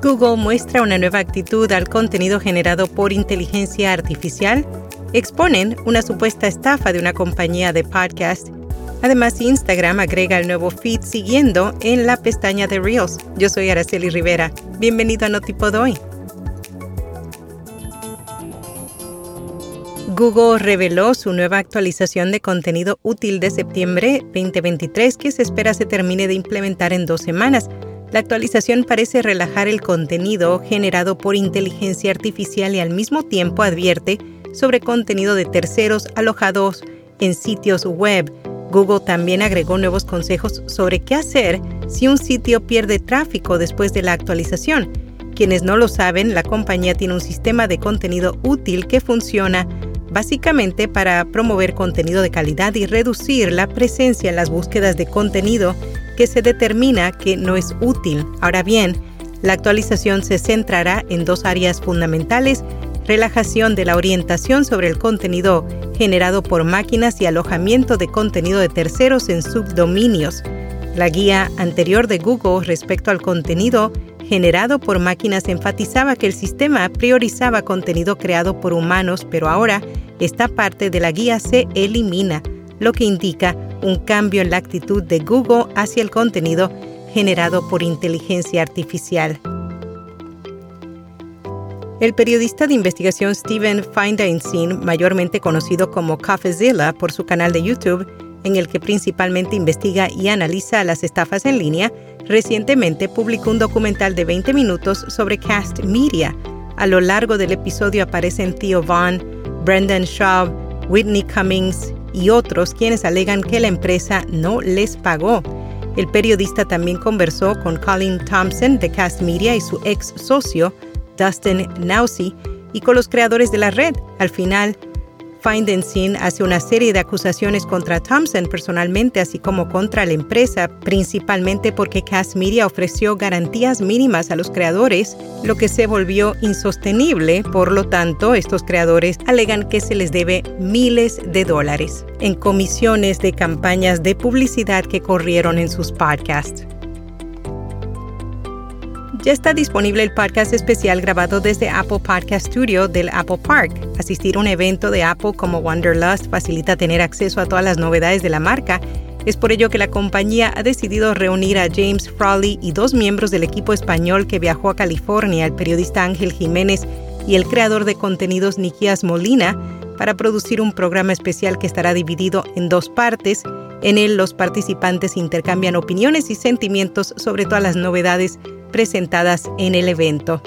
Google muestra una nueva actitud al contenido generado por inteligencia artificial, exponen una supuesta estafa de una compañía de podcast. Además, Instagram agrega el nuevo feed siguiendo en la pestaña de Reels. Yo soy Araceli Rivera. Bienvenido a Notipod hoy. Google reveló su nueva actualización de contenido útil de septiembre 2023 que se espera se termine de implementar en dos semanas. La actualización parece relajar el contenido generado por inteligencia artificial y al mismo tiempo advierte sobre contenido de terceros alojados en sitios web. Google también agregó nuevos consejos sobre qué hacer si un sitio pierde tráfico después de la actualización. Quienes no lo saben, la compañía tiene un sistema de contenido útil que funciona básicamente para promover contenido de calidad y reducir la presencia en las búsquedas de contenido que se determina que no es útil. Ahora bien, la actualización se centrará en dos áreas fundamentales, relajación de la orientación sobre el contenido generado por máquinas y alojamiento de contenido de terceros en subdominios. La guía anterior de Google respecto al contenido generado por máquinas enfatizaba que el sistema priorizaba contenido creado por humanos, pero ahora esta parte de la guía se elimina, lo que indica un cambio en la actitud de Google hacia el contenido generado por inteligencia artificial. El periodista de investigación Steven Feinstein, mayormente conocido como CoffeeZilla por su canal de YouTube, en el que principalmente investiga y analiza las estafas en línea, recientemente publicó un documental de 20 minutos sobre Cast Media. A lo largo del episodio aparecen Theo Vaughn, Brendan Shaw, Whitney Cummings y otros quienes alegan que la empresa no les pagó. El periodista también conversó con Colin Thompson de Cast Media y su ex socio, Dustin Nausey, y con los creadores de la red. Al final, Sin hace una serie de acusaciones contra Thompson personalmente, así como contra la empresa, principalmente porque Cast Media ofreció garantías mínimas a los creadores, lo que se volvió insostenible. Por lo tanto, estos creadores alegan que se les debe miles de dólares en comisiones de campañas de publicidad que corrieron en sus podcasts. Ya está disponible el podcast especial grabado desde Apple Podcast Studio del Apple Park. Asistir a un evento de Apple como Wanderlust facilita tener acceso a todas las novedades de la marca. Es por ello que la compañía ha decidido reunir a James Frawley y dos miembros del equipo español que viajó a California, el periodista Ángel Jiménez y el creador de contenidos Nikias Molina, para producir un programa especial que estará dividido en dos partes. En él los participantes intercambian opiniones y sentimientos sobre todas las novedades presentadas en el evento.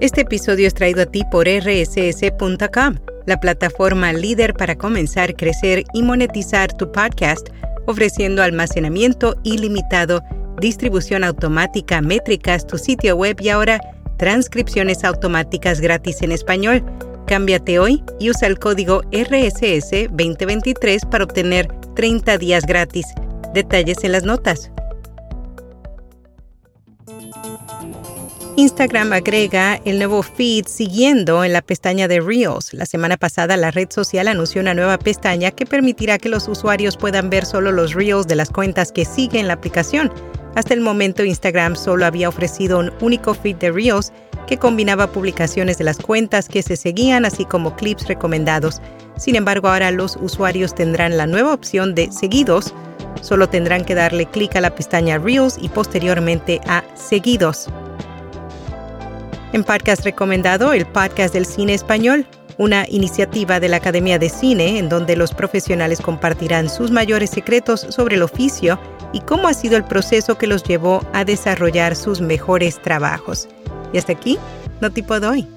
Este episodio es traído a ti por rss.com, la plataforma líder para comenzar, crecer y monetizar tu podcast, ofreciendo almacenamiento ilimitado, distribución automática, métricas, tu sitio web y ahora transcripciones automáticas gratis en español. Cámbiate hoy y usa el código RSS 2023 para obtener 30 días gratis. Detalles en las notas. Instagram agrega el nuevo feed siguiendo en la pestaña de Reels. La semana pasada la red social anunció una nueva pestaña que permitirá que los usuarios puedan ver solo los Reels de las cuentas que siguen la aplicación. Hasta el momento Instagram solo había ofrecido un único feed de Reels que combinaba publicaciones de las cuentas que se seguían así como clips recomendados. Sin embargo, ahora los usuarios tendrán la nueva opción de seguidos. Solo tendrán que darle clic a la pestaña Reels y posteriormente a Seguidos. En podcast recomendado, el podcast del cine español, una iniciativa de la Academia de Cine en donde los profesionales compartirán sus mayores secretos sobre el oficio y cómo ha sido el proceso que los llevó a desarrollar sus mejores trabajos. Y hasta aquí, no tipo de hoy.